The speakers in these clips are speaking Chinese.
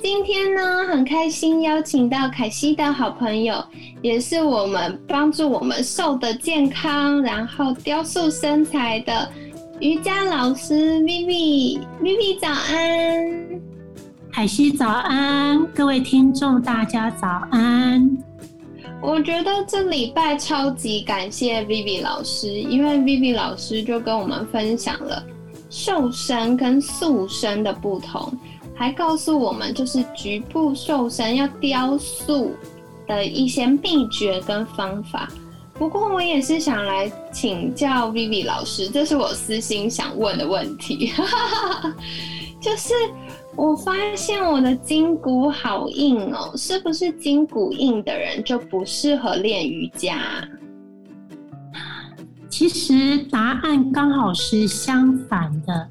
今天呢，很开心邀请到凯西的好朋友，也是我们帮助我们瘦的健康，然后雕塑身材的瑜伽老师 Vivi，Vivi 早安，凯西早安，各位听众大家早安。我觉得这礼拜超级感谢 Vivi 老师，因为 Vivi 老师就跟我们分享了瘦身跟塑身的不同。还告诉我们，就是局部瘦身要雕塑的一些秘诀跟方法。不过，我也是想来请教 Vivi 老师，这是我私心想问的问题。就是我发现我的筋骨好硬哦，是不是筋骨硬的人就不适合练瑜伽？其实答案刚好是相反的。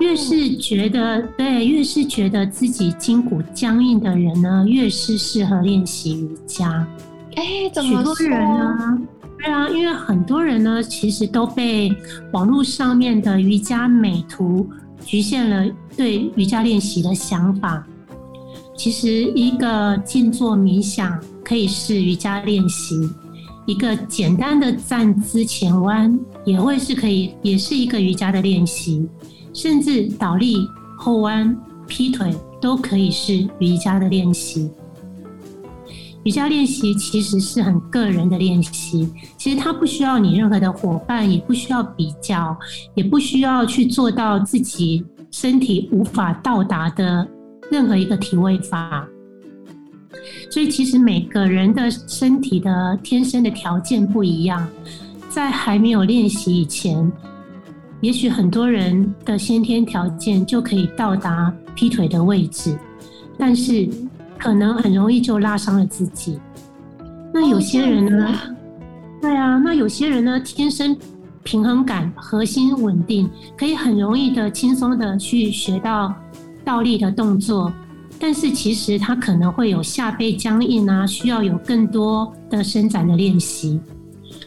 越是觉得对，越是觉得自己筋骨僵硬的人呢，越是适合练习瑜伽。哎，许多人呢，对啊，因为很多人呢，其实都被网络上面的瑜伽美图局限了对瑜伽练习的想法。其实，一个静坐冥想可以是瑜伽练习，一个简单的站姿前弯也会是可以，也是一个瑜伽的练习。甚至倒立、后弯、劈腿都可以是瑜伽的练习。瑜伽练习其实是很个人的练习，其实它不需要你任何的伙伴，也不需要比较，也不需要去做到自己身体无法到达的任何一个体位法。所以，其实每个人的身体的天生的条件不一样，在还没有练习以前。也许很多人的先天条件就可以到达劈腿的位置，但是可能很容易就拉伤了自己。那有些人呢？对啊，那有些人呢，天生平衡感、核心稳定，可以很容易的、轻松的去学到倒立的动作，但是其实他可能会有下背僵硬啊，需要有更多的伸展的练习。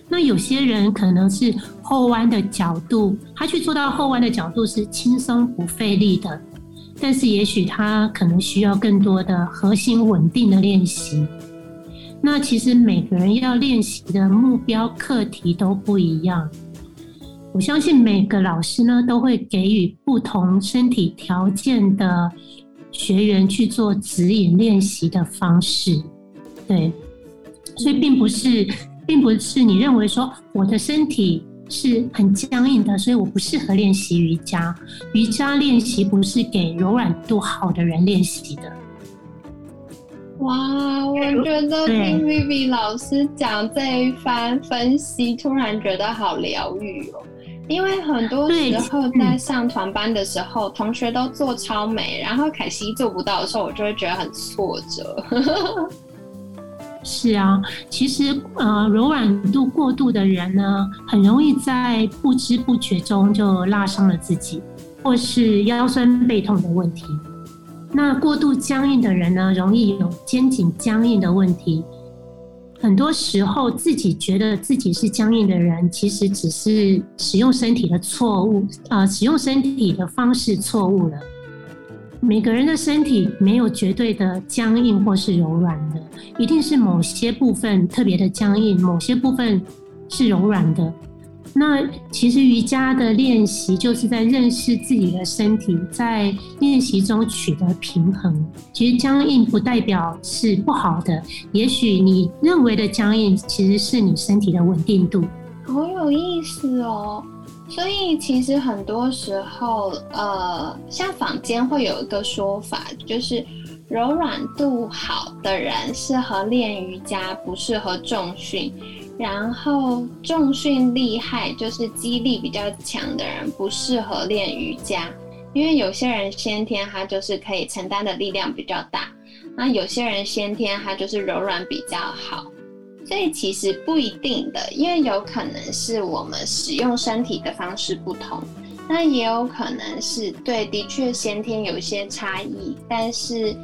那有些人可能是后弯的角度，他去做到后弯的角度是轻松不费力的，但是也许他可能需要更多的核心稳定的练习。那其实每个人要练习的目标课题都不一样，我相信每个老师呢都会给予不同身体条件的学员去做指引练习的方式。对，所以并不是。并不是你认为说我的身体是很僵硬的，所以我不适合练习瑜伽。瑜伽练习不是给柔软度好的人练习的。哇，我觉得听 Vivi 老师讲这一番分析，突然觉得好疗愈哦。因为很多时候在上团班的时候，同学都做超美，然后凯西做不到的时候，我就会觉得很挫折。是啊，其实呃，柔软度过度的人呢，很容易在不知不觉中就拉伤了自己，或是腰酸背痛的问题。那过度僵硬的人呢，容易有肩颈僵硬的问题。很多时候，自己觉得自己是僵硬的人，其实只是使用身体的错误啊，使用身体的方式错误了。每个人的身体没有绝对的僵硬或是柔软的，一定是某些部分特别的僵硬，某些部分是柔软的。那其实瑜伽的练习就是在认识自己的身体，在练习中取得平衡。其实僵硬不代表是不好的，也许你认为的僵硬其实是你身体的稳定度。好有意思哦。所以其实很多时候，呃，像坊间会有一个说法，就是柔软度好的人适合练瑜伽，不适合重训；然后重训厉害，就是肌力比较强的人，不适合练瑜伽，因为有些人先天他就是可以承担的力量比较大。那有些人先天他就是柔软比较好，所以其实不一定的，因为有可能是我们使用身体的方式不同，那也有可能是对，的确先天有一些差异，但是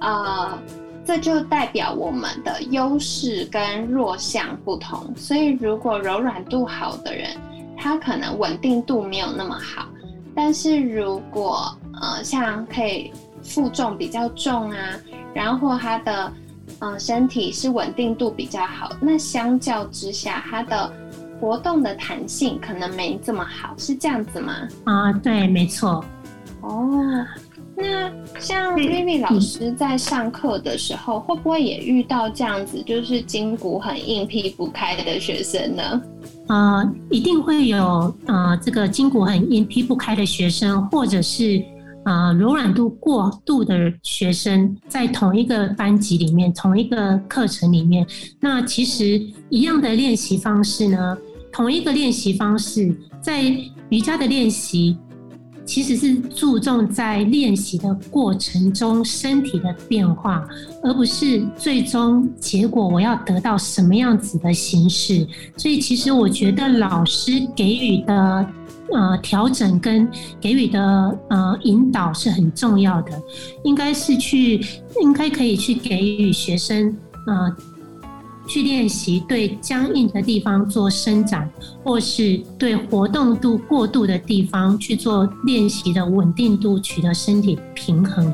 呃，这就代表我们的优势跟弱项不同，所以如果柔软度好的人，他可能稳定度没有那么好，但是如果呃像可以负重比较重啊。然后他的嗯身体是稳定度比较好，那相较之下，它的活动的弹性可能没这么好，是这样子吗？啊，对，没错。哦，那像 Vivi 老师在上课的时候，会不会也遇到这样子，就是筋骨很硬、劈不开的学生呢？啊，一定会有啊，这个筋骨很硬、劈不开的学生，或者是。啊，柔软度过度的学生在同一个班级里面，同一个课程里面，那其实一样的练习方式呢，同一个练习方式，在瑜伽的练习其实是注重在练习的过程中身体的变化，而不是最终结果我要得到什么样子的形式。所以，其实我觉得老师给予的。呃，调整跟给予的呃引导是很重要的，应该是去，应该可以去给予学生呃去练习对僵硬的地方做伸展，或是对活动度过度的地方去做练习的稳定度，取得身体平衡。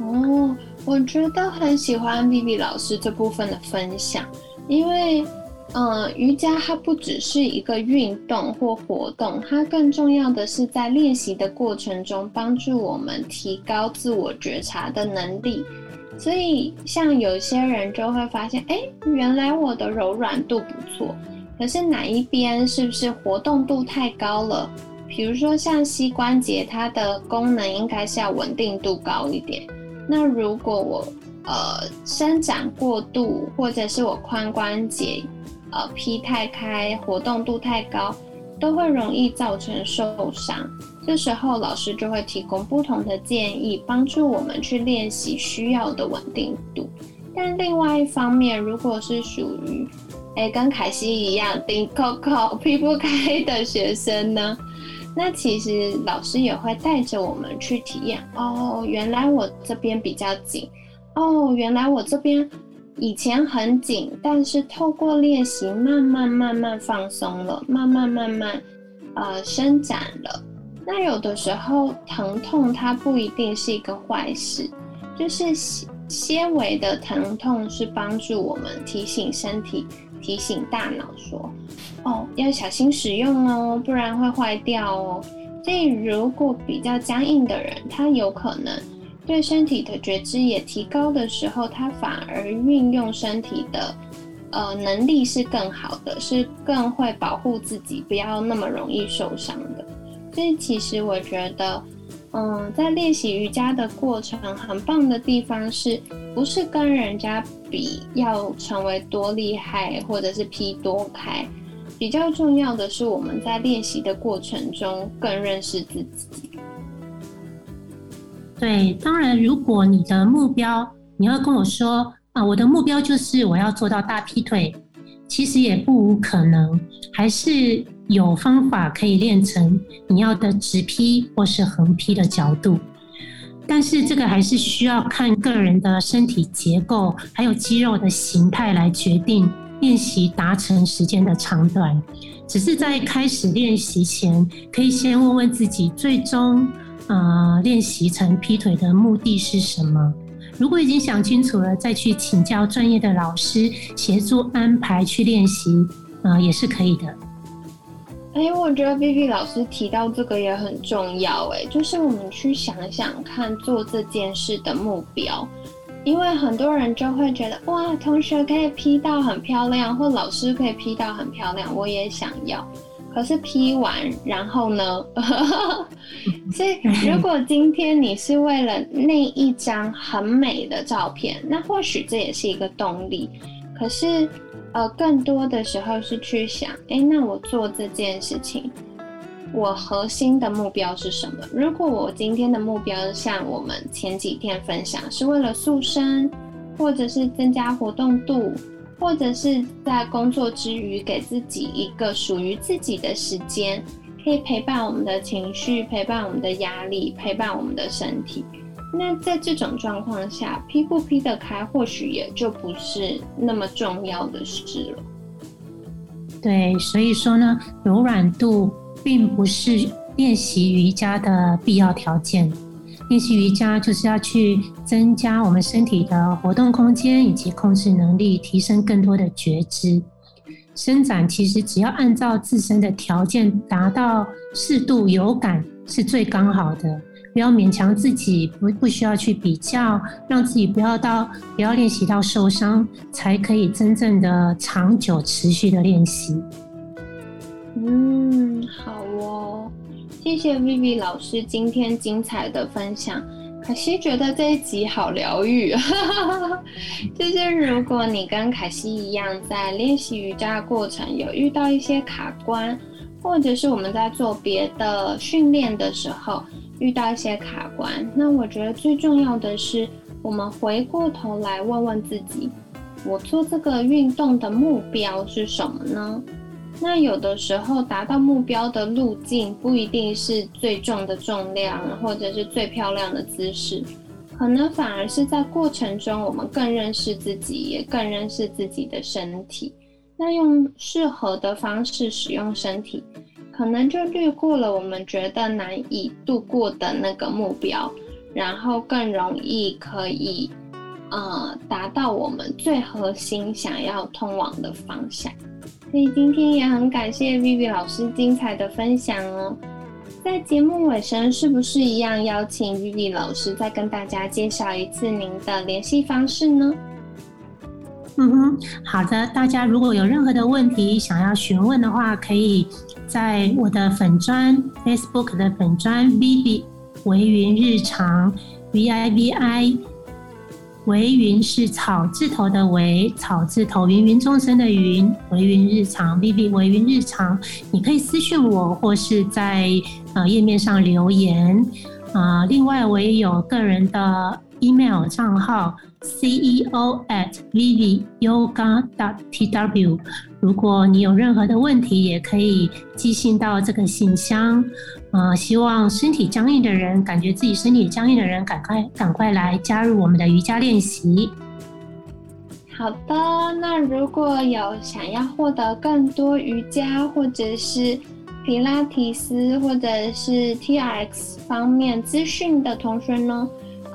哦，我觉得很喜欢 B B 老师这部分的分享，因为。嗯，瑜伽它不只是一个运动或活动，它更重要的是在练习的过程中帮助我们提高自我觉察的能力。所以，像有些人就会发现，哎，原来我的柔软度不错，可是哪一边是不是活动度太高了？比如说像膝关节，它的功能应该是要稳定度高一点。那如果我呃伸展过度，或者是我髋关节，呃，劈太开，活动度太高，都会容易造成受伤。这时候老师就会提供不同的建议，帮助我们去练习需要的稳定度。但另外一方面，如果是属于哎跟凯西一样顶扣扣劈不开的学生呢，那其实老师也会带着我们去体验。哦，原来我这边比较紧。哦，原来我这边。以前很紧，但是透过练习，慢慢慢慢放松了，慢慢慢慢，呃，伸展了。那有的时候疼痛它不一定是一个坏事，就是纤维的疼痛是帮助我们提醒身体、提醒大脑说，哦，要小心使用哦，不然会坏掉哦。所以如果比较僵硬的人，他有可能。对身体的觉知也提高的时候，他反而运用身体的呃能力是更好的，是更会保护自己，不要那么容易受伤的。所以其实我觉得，嗯，在练习瑜伽的过程，很棒的地方是不是跟人家比要成为多厉害，或者是劈多开？比较重要的是我们在练习的过程中更认识自己。对，当然，如果你的目标，你要跟我说啊，我的目标就是我要做到大劈腿，其实也不无可能，还是有方法可以练成你要的直劈或是横劈的角度。但是这个还是需要看个人的身体结构，还有肌肉的形态来决定练习达成时间的长短。只是在开始练习前，可以先问问自己，最终。呃，练习成劈腿的目的是什么？如果已经想清楚了，再去请教专业的老师协助安排去练习，呃，也是可以的。哎，我觉得 B B 老师提到这个也很重要，哎，就是我们去想想看做这件事的目标，因为很多人就会觉得，哇，同学可以 P 到很漂亮，或老师可以 P 到很漂亮，我也想要。可是 P 完，然后呢？所以如果今天你是为了那一张很美的照片，那或许这也是一个动力。可是，呃，更多的时候是去想，哎，那我做这件事情，我核心的目标是什么？如果我今天的目标像我们前几天分享，是为了塑身，或者是增加活动度，或者是在工作之余给自己一个属于自己的时间，可以陪伴我们的情绪，陪伴我们的压力，陪伴我们的身体。那在这种状况下，劈不劈得开，或许也就不是那么重要的事了。对，所以说呢，柔软度。并不是练习瑜伽的必要条件。练习瑜伽就是要去增加我们身体的活动空间以及控制能力，提升更多的觉知。伸展其实只要按照自身的条件达到适度有感是最刚好的，不要勉强自己，不不需要去比较，让自己不要到不要练习到受伤，才可以真正的长久持续的练习。嗯，谢谢 Vivi 老师今天精彩的分享。可惜觉得这一集好疗愈，就是如果你跟凯西一样，在练习瑜伽的过程有遇到一些卡关，或者是我们在做别的训练的时候遇到一些卡关，那我觉得最重要的是，我们回过头来问问自己，我做这个运动的目标是什么呢？那有的时候达到目标的路径不一定是最重的重量，或者是最漂亮的姿势，可能反而是在过程中我们更认识自己，也更认识自己的身体。那用适合的方式使用身体，可能就略过了我们觉得难以度过的那个目标，然后更容易可以呃达到我们最核心想要通往的方向。所以今天也很感谢 Vivi 老师精彩的分享哦。在节目尾声，是不是一样邀请 Vivi 老师再跟大家介绍一次您的联系方式呢？嗯哼，好的。大家如果有任何的问题想要询问的话，可以在我的粉砖 Facebook 的粉砖 Vivi 维云日常 V I V I。维云是草字头的维，草字头芸芸众生的云。维云日常，B B 维云日常，你可以私信我，或是在呃页面上留言。啊，另外我也有个人的 email 账号，ceo at vivi yoga dot tw。如果你有任何的问题，也可以寄信到这个信箱。啊，希望身体僵硬的人，感觉自己身体僵硬的人，赶快赶快来加入我们的瑜伽练习。好的，那如果有想要获得更多瑜伽或者是皮拉提斯或者是 T R X 方面资讯的同学呢，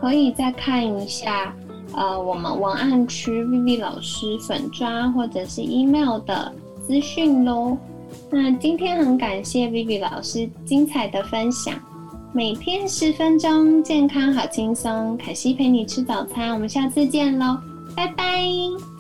可以再看一下呃我们文案区 Vivi 老师粉砖或者是 email 的资讯喽。那今天很感谢 Vivi 老师精彩的分享，每天十分钟，健康好轻松。凯西陪你吃早餐，我们下次见喽，拜拜。